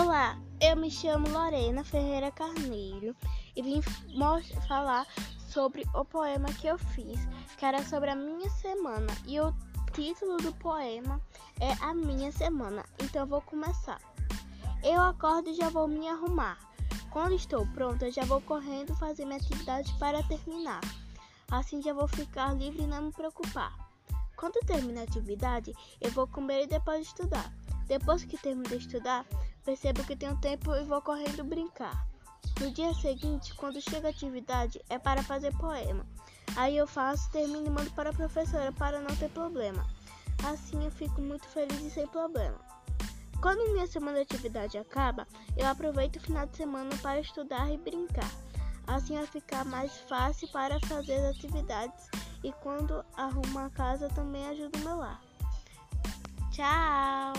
Olá, eu me chamo Lorena Ferreira Carneiro e vim falar sobre o poema que eu fiz, que era sobre a minha semana. E o título do poema é A Minha Semana. Então vou começar. Eu acordo e já vou me arrumar. Quando estou pronta, já vou correndo fazer minha atividade para terminar. Assim já vou ficar livre e não me preocupar. Quando termino a atividade, eu vou comer e depois estudar. Depois que termino de estudar, percebo que tenho tempo e vou correndo brincar. No dia seguinte, quando chega a atividade, é para fazer poema. Aí eu faço, termino e mando para a professora para não ter problema. Assim eu fico muito feliz e sem problema. Quando minha semana de atividade acaba, eu aproveito o final de semana para estudar e brincar. Assim vai ficar mais fácil para fazer as atividades e quando arrumo a casa também ajuda o meu lar. Tchau!